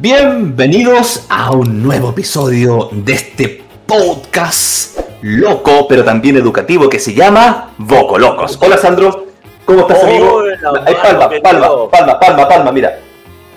Bienvenidos a un nuevo episodio de este podcast loco, pero también educativo que se llama Voco Locos. Hola Sandro, ¿cómo estás amigo? Hola, Ay, palma, palma, ¿qué palma, palma, palma, mira.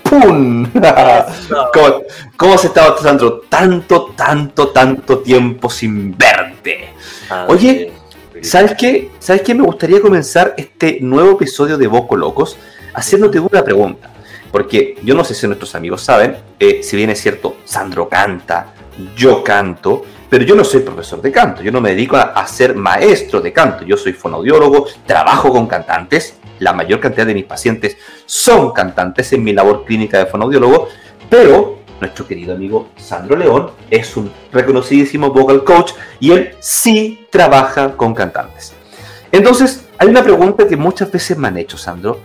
¡Pum! ¿Cómo, ¿Cómo has estado, Sandro? Tanto, tanto, tanto tiempo sin verte. Ah, Oye. ¿Sabes qué? ¿Sabes qué? Me gustaría comenzar este nuevo episodio de Voco Locos haciéndote una pregunta. Porque yo no sé si nuestros amigos saben, eh, si bien es cierto, Sandro canta, yo canto, pero yo no soy profesor de canto, yo no me dedico a, ser maestro de canto, yo soy fonaudiólogo, trabajo con cantantes, la mayor cantidad de mis pacientes son cantantes en mi labor clínica de fonaudiólogo, pero nuestro querido amigo Sandro León es un reconocidísimo vocal coach y él sí trabaja con cantantes. Entonces, hay una pregunta que muchas veces me han hecho, Sandro,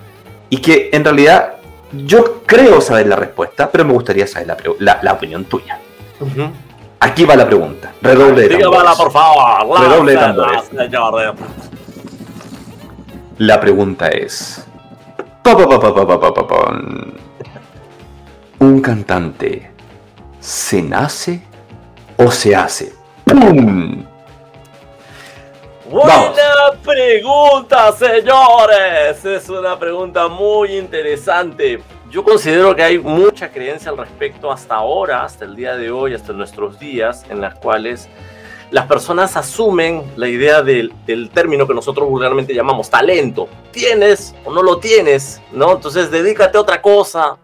y que en realidad yo creo saber la respuesta, pero me gustaría saber la, la opinión tuya. Aquí va la pregunta. Redoble de tambores. Redoble de tambores. La pregunta es... ¿Un cantante se nace o se hace? ¡Pum! Buena pregunta, señores. Es una pregunta muy interesante. Yo considero que hay mucha creencia al respecto hasta ahora, hasta el día de hoy, hasta nuestros días, en las cuales las personas asumen la idea del, del término que nosotros vulgarmente llamamos talento. Tienes o no lo tienes, ¿no? Entonces dedícate a otra cosa,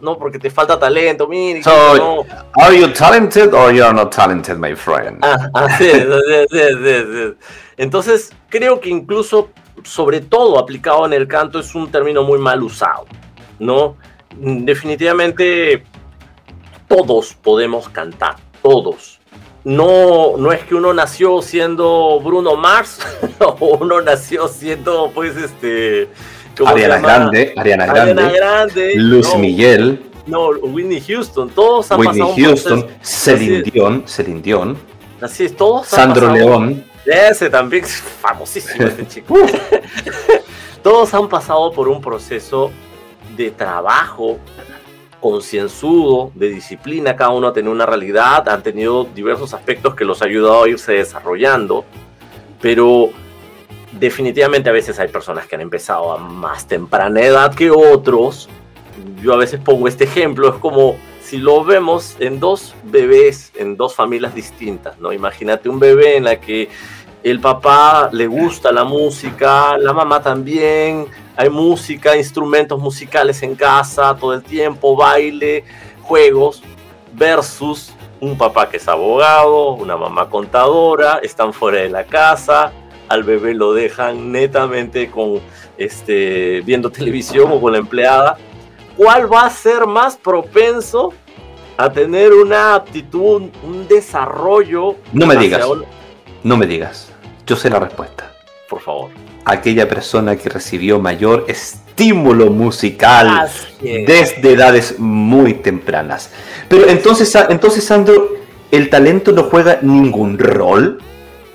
¿no? Porque te falta talento, mire. So- no. Are you talented or you are not talented, my friend? Ah, así es, así es, así es. Entonces, creo que incluso, sobre todo aplicado en el canto, es un término muy mal usado, ¿no? Definitivamente, todos podemos cantar, todos. No, no es que uno nació siendo Bruno Mars o uno nació siendo, pues, este... ¿cómo se Ariana? Grande, Ariana Grande, Ariana Grande. Luis no, Miguel, No, Whitney Houston. Todos han Whitney pasado Houston, proceso- Celine. Dion, Celine Dion, Así es, todos Sandro León. Ese también es famosísimo ese chico. Todos han pasado por un proceso de trabajo concienzudo, de disciplina, cada uno ha tenido una realidad, han tenido diversos aspectos que los ha ayudado a irse desarrollando, pero definitivamente a veces hay personas que han empezado a más temprana edad que otros. Yo a veces pongo este ejemplo, es como si lo vemos en dos bebés, en dos familias distintas, ¿no? Imagínate un bebé en la que el papá le gusta la música, la mamá también, hay música, instrumentos musicales en casa todo el tiempo, baile, juegos, versus un papá que es abogado, una mamá contadora, están fuera de la casa, al bebé lo dejan netamente con este viendo televisión o con la empleada. ¿Cuál va a ser más propenso a tener una aptitud, un desarrollo? No me digas. No me digas, yo sé la respuesta. Por favor. Aquella persona que recibió mayor estímulo musical desde edades muy tempranas. Pero entonces, entonces Sandro, ¿el talento no juega ningún rol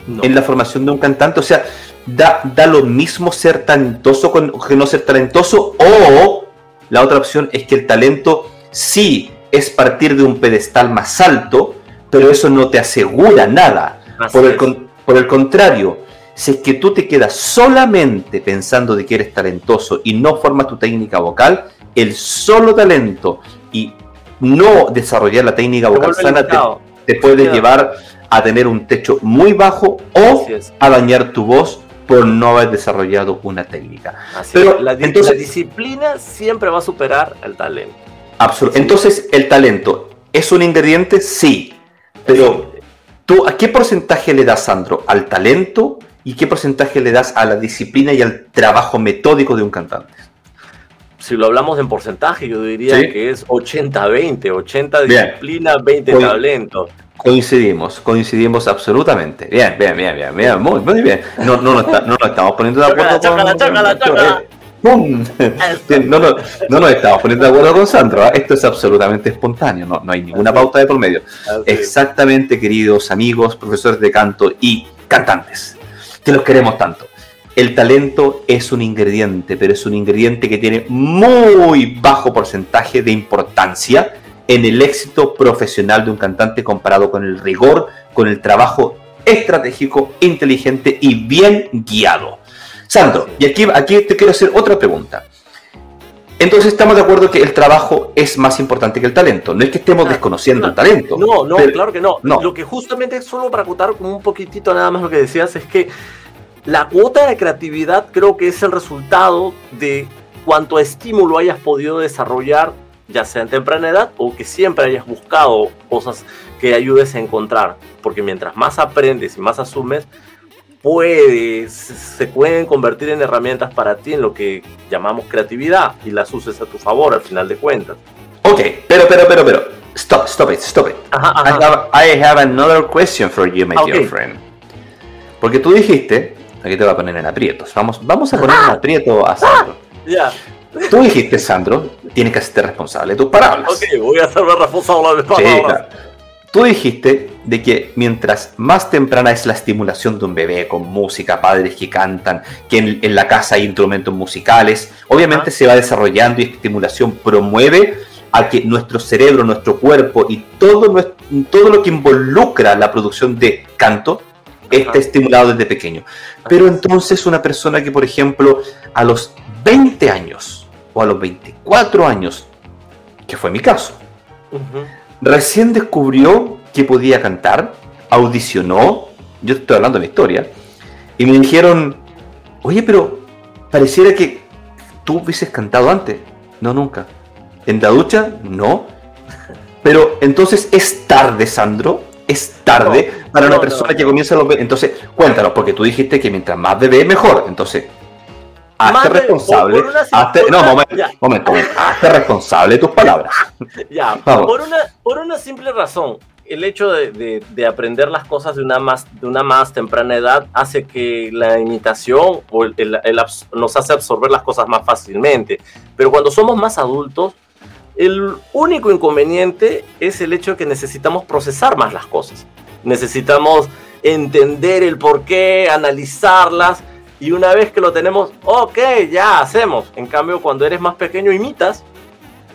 No. en la formación de un cantante? O sea, ¿da, da lo mismo ser talentoso con- que no ser talentoso? ¿O la otra opción es que el talento sí es partir de un pedestal más alto, pero eso no te asegura nada? Por el, por el contrario, si es que tú te quedas solamente pensando de que eres talentoso y no formas tu técnica vocal, el solo talento y no desarrollar la técnica vocal sana te, puede llevar a tener un techo muy bajo o a dañar tu voz por no haber desarrollado una técnica. Así Pero. La, entonces- la disciplina siempre va a superar al talento. Absol- Sí. Entonces, ¿el talento es un ingrediente? Sí. Pero, ¿tú a qué porcentaje le das, Sandro, al talento y qué porcentaje le das a la disciplina y al trabajo metódico de un cantante? Si lo hablamos en porcentaje, yo diría Sí. que es 80-20. 80 Bien. disciplina, 20 Oye. talento. Coincidimos, coincidimos absolutamente. Bien, bien, bien, bien, bien, muy, muy bien. No, no, nos está- no nos estamos poniendo de acuerdo con... Bien, No, no, no nos estamos poniendo de acuerdo con Sandro. ¿ah? Esto es absolutamente espontáneo, no, no hay ninguna pauta de por medio. Exactamente, queridos amigos, profesores de canto y cantantes, que los queremos tanto. El talento es un ingrediente, pero es un ingrediente que tiene muy bajo porcentaje de importancia en el éxito profesional de un cantante comparado con el rigor, con el trabajo estratégico, inteligente y bien guiado. Sandro, y aquí, aquí te quiero hacer otra pregunta. Entonces estamos de acuerdo que el trabajo es más importante que el talento. No es que estemos desconociendo el talento. No, no, claro que no. no. Lo que justamente, solo para acotar un poquitito nada más lo que decías, es que la cuota de creatividad creo que es el resultado de cuánto estímulo hayas podido desarrollar, ya sea en temprana edad o que siempre hayas buscado cosas que ayudes a encontrar. Porque mientras más aprendes y más asumes, puedes, se pueden convertir en herramientas para ti en lo que llamamos creatividad y las uses a tu favor al final de cuentas. Ok, pero, pero, pero, pero, stop, stop it, stop it. I, have, another question for you, my dear friend. Porque tú dijiste, aquí te voy a poner en aprietos, vamos, vamos a poner en aprieto a Sandro. Ya. Tú dijiste, Sandro, tienes que hacerte responsable de tus palabras. Ok, voy a hacerme responsable de mis palabras. Tú dijiste de que mientras más temprana es la estimulación de un bebé con música, padres que cantan, que en, la casa hay instrumentos musicales, obviamente se va desarrollando y esta estimulación promueve a que nuestro cerebro, nuestro cuerpo y todo, todo lo que involucra la producción de canto esté estimulado desde pequeño. Pero entonces una persona que, por ejemplo, a los 20 años o a los 24 años, que fue mi caso, recién descubrió que podía cantar, audicionó, yo estoy hablando de la historia, y me dijeron, oye, pero pareciera que tú hubieses cantado antes. No, nunca. ¿En la ducha? No. Pero entonces es tarde, Sandro. Es tarde para una persona que comienza a los... Entonces, cuéntanos, porque tú dijiste que mientras más bebé, mejor. Entonces, hazte responsable. no, momento, momento, Hazte responsable de tus palabras. Ya, por una, por una simple razón. El hecho de, de, aprender las cosas de una, más, de una más temprana edad hace que la imitación o el, el, nos hace absorber las cosas más fácilmente. Pero cuando somos más adultos, el único inconveniente es el hecho de que necesitamos procesar más las cosas. Necesitamos entender el por qué, analizarlas y una vez que lo tenemos, ok, ya hacemos. En cambio, cuando eres más pequeño, imitas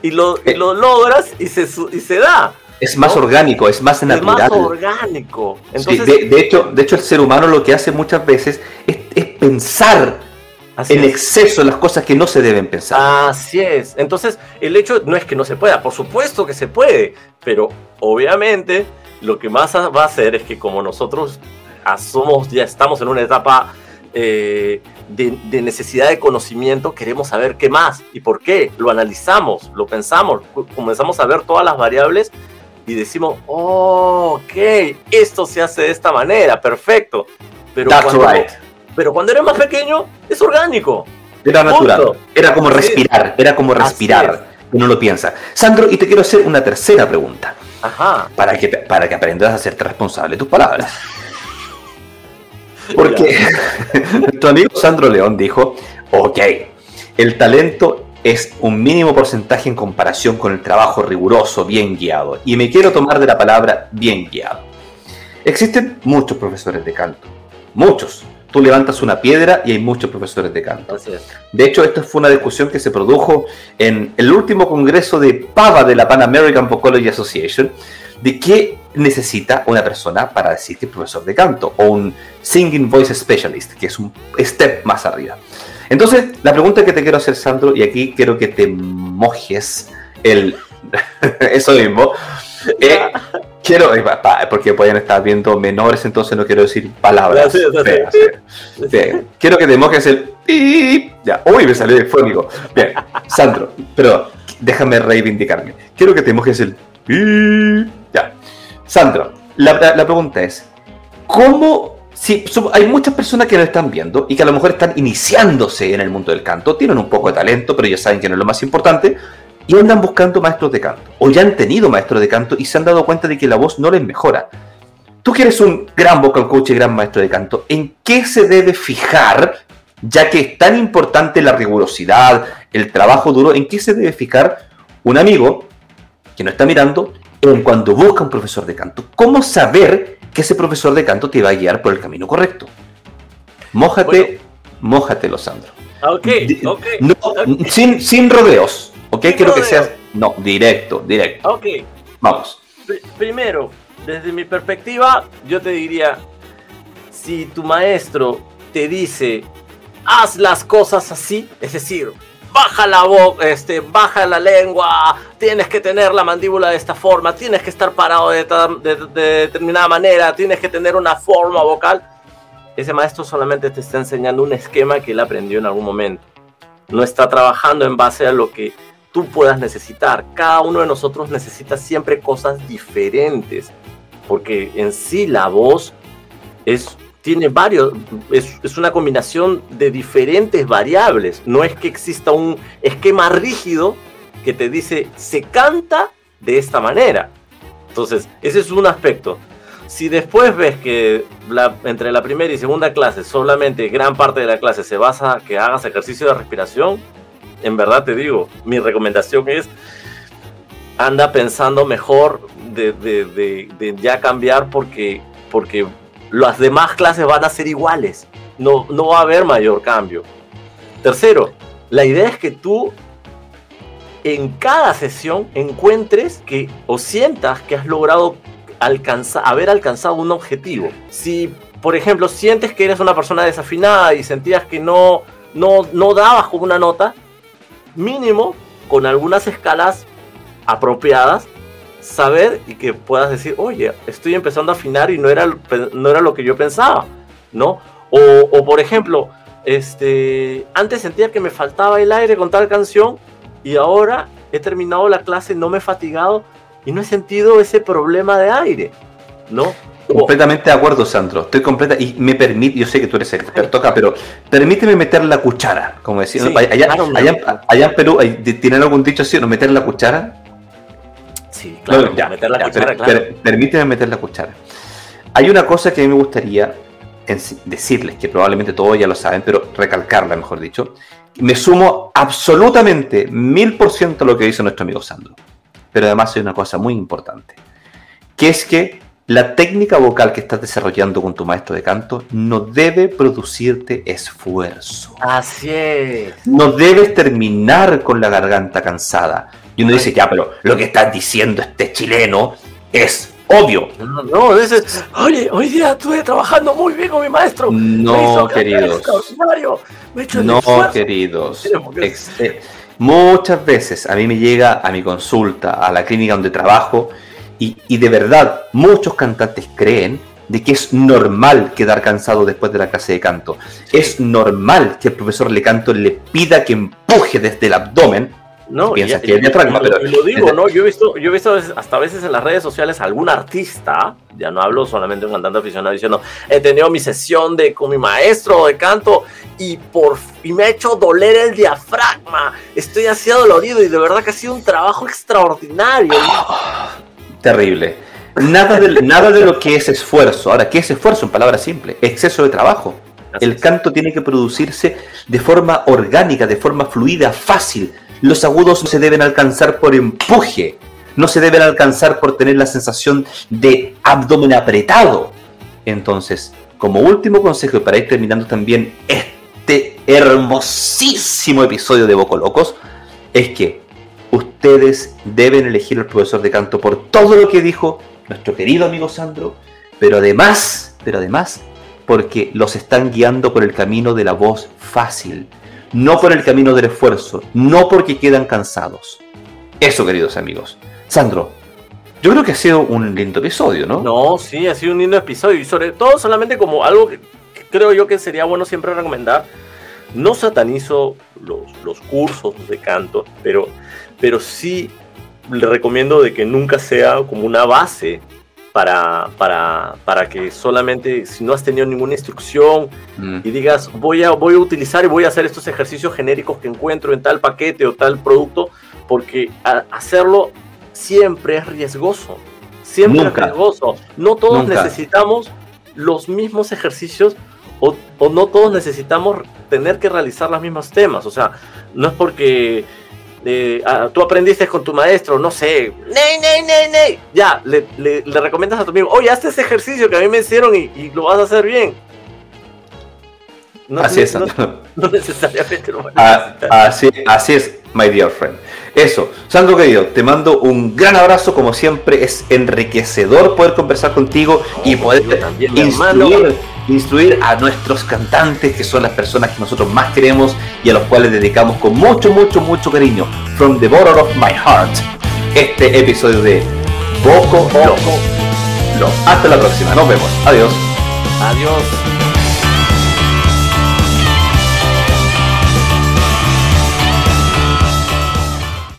y lo, eh. lo logras y se, y se da. Es más orgánico, es más natural. Es más orgánico. de, hecho, de hecho, el ser humano lo que hace muchas veces es, pensar en exceso las cosas que no se deben pensar. Así es. Entonces, el hecho no es que no se pueda, por supuesto que se puede, pero obviamente lo que más va a hacer es que como nosotros somos, ya estamos en una etapa eh, de, necesidad de conocimiento, queremos saber qué más y por qué. Lo analizamos, lo pensamos, comenzamos a ver todas las variables y decimos, oh, ok, esto se hace de esta manera, perfecto. Pero, cuando, pero cuando eres más pequeño, es orgánico. Era natural, era como respirar, era como respirar, uno lo piensa. Sandro, y te quiero hacer una tercera pregunta. Ajá. Para que, para que aprendas a hacerte responsable de tus palabras. Porque tu amigo Sandro León dijo, ok, el talento es un mínimo porcentaje en comparación con el trabajo riguroso, bien guiado. Y me quiero tomar de la palabra bien guiado. Existen muchos profesores de canto, muchos. Tú levantas una piedra y hay muchos profesores de canto. De hecho, esto fue una discusión que se produjo en el último congreso de PAVA de la Pan American Vocalogy Association, de qué necesita una persona para decir que es profesor de canto o un singing voice specialist, que es un step más arriba. Entonces, la pregunta que te quiero hacer, Sandro, y aquí quiero que te mojes el eso mismo. Eh, quiero, eh, porque pueden estar viendo menores, entonces no quiero decir palabras. Quiero que te mojes el Ya, uy, me salió el fónico. Bien, Sandro, pero déjame reivindicarme. Quiero que te mojes el. Sandro, la, pregunta es, ¿cómo hay muchas personas que nos están viendo y que a lo mejor están iniciándose en el mundo del canto, tienen un poco de talento, pero ya saben que no es lo más importante, y andan buscando maestros de canto, o ya han tenido maestros de canto y se han dado cuenta de que la voz no les mejora. Tú que eres un gran vocal coach y gran maestro de canto, ¿en qué se debe fijar, ya que es tan importante la rigurosidad, el trabajo duro, en qué se debe fijar un amigo que no está mirando cuando busca un profesor de canto. ¿Cómo saber que ese profesor de canto te va a guiar por el camino correcto? Mójate, mójate, Sandro. Ok, ok. sin, sin rodeos, ¿ok? Quiero que seas No, directo, directo. Ok. Vamos. primero, desde mi perspectiva, yo te diría, si tu maestro te dice, haz las cosas así, es decir, baja la voz, este, baja la lengua, tienes que tener la mandíbula de esta forma, tienes que estar parado de, determinada manera, tienes que tener una forma vocal. Ese maestro solamente te está enseñando un esquema que él aprendió en algún momento. No está trabajando en base a lo que tú puedas necesitar. Cada uno de nosotros necesita siempre cosas diferentes, porque en sí la voz es tiene varios, es, una combinación de diferentes variables. No es que exista un esquema rígido que te dice se canta de esta manera. Entonces, ese es un aspecto. Si después ves que entre la primera y segunda clase solamente gran parte de la clase se basa que hagas ejercicio de respiración, en verdad te digo, mi recomendación es anda pensando mejor de, de ya cambiar porque, porque las demás clases van a ser iguales. No, no va a haber mayor cambio. Tercero, la idea es que tú en cada sesión encuentres que o sientas que has logrado alcanzar, haber alcanzado un objetivo. Si, por ejemplo, sientes que eres una persona desafinada y sentías que no, no, no dabas con una nota, mínimo con algunas escalas apropiadas, saber y que puedas decir, oye, estoy empezando a afinar y no era, no era lo que yo pensaba, ¿no? O, por ejemplo, este, antes sentía que me faltaba el aire con tal canción y ahora he terminado la clase, no me he fatigado y no he sentido ese problema de aire, ¿no? Completamente de acuerdo, Sandro. Estoy completa y me permite, yo sé que tú eres experto acá, pero permíteme meter la cuchara, como decía. allá, allá, en Perú, ¿tienen algún dicho así, no meter la cuchara? Sí, claro, meter la cuchara, permíteme meter la cuchara. Hay una cosa que a mí me gustaría decirles, que probablemente todos ya lo saben, pero recalcarla, mejor dicho. Me sumo absolutamente, mil por ciento a lo que dice nuestro amigo Sandro. Pero además hay una cosa muy importante, que es que la técnica vocal que estás desarrollando con tu maestro de canto no debe producirte esfuerzo. Así es. No debes terminar con la garganta cansada. Y uno dice, ya, pero lo que estás diciendo este chileno es obvio. No, no, dices, oye, hoy día estuve trabajando muy bien con mi maestro. No, queridos. no, queridos. Eh, muchas veces a mí me llega a mi consulta, a la clínica donde trabajo, y, y de verdad muchos cantantes creen de que es normal quedar cansado después de la clase de canto. Es normal que el profesor le canto le pida que empuje desde el abdomen no, que pero... lo digo, ¿no? Yo he visto, yo he visto hasta a veces en las redes sociales algún artista, ya no hablo solamente de un cantante aficionado, diciendo, he tenido mi sesión de, con mi maestro de canto y por y me ha hecho doler el diafragma, estoy así dolorido y de verdad que ha sido un trabajo extraordinario. terrible. Nada de, nada de lo que es esfuerzo. Ahora, ¿qué es esfuerzo? En palabras simples, exceso de trabajo. el canto tiene que producirse de forma orgánica, de forma fluida, fácil los agudos no se deben alcanzar por empuje, no se deben alcanzar por tener la sensación de abdomen apretado. Entonces, como último consejo para ir terminando también este hermosísimo episodio de Boco Locos, es que ustedes deben elegir al profesor de canto por todo lo que dijo nuestro querido amigo Sandro, pero además, pero además, porque los están guiando por el camino de la voz fácil, no por el camino del esfuerzo, no porque quedan cansados. Eso, queridos amigos. Sandro, yo creo que ha sido un lindo episodio, ¿no? No, sí, ha sido un lindo episodio y sobre todo solamente como algo que creo yo que sería bueno siempre recomendar. No satanizo los, los cursos de canto, pero, pero sí le recomiendo de que nunca sea como una base para, para, para, que solamente si no has tenido ninguna instrucción mm. y digas voy a, voy a utilizar y voy a hacer estos ejercicios genéricos que encuentro en tal paquete o tal producto, porque hacerlo siempre es riesgoso, siempre es riesgoso. No todos necesitamos los mismos ejercicios o, o no todos necesitamos tener que realizar los mismos temas, o sea, no es porque Ah, tú aprendiste con tu maestro, no sé, ney, ney, ney, ney. Ya, le, le, recomiendas a tu amigo, oye, haz ese ejercicio que a mí me hicieron y, lo vas a hacer bien. así es, no, necesariamente lo vas a ah, así, así es, my dear friend. Eso, Sandro querido, te mando un gran abrazo, como siempre, es enriquecedor poder conversar contigo y poder instruir, instruir, a nuestros cantantes, que son las personas que nosotros más queremos y a los cuales dedicamos con mucho, mucho, mucho cariño, from the bottom of my heart, este episodio de Boco Loco. Hasta la próxima, nos vemos, adiós. Adiós.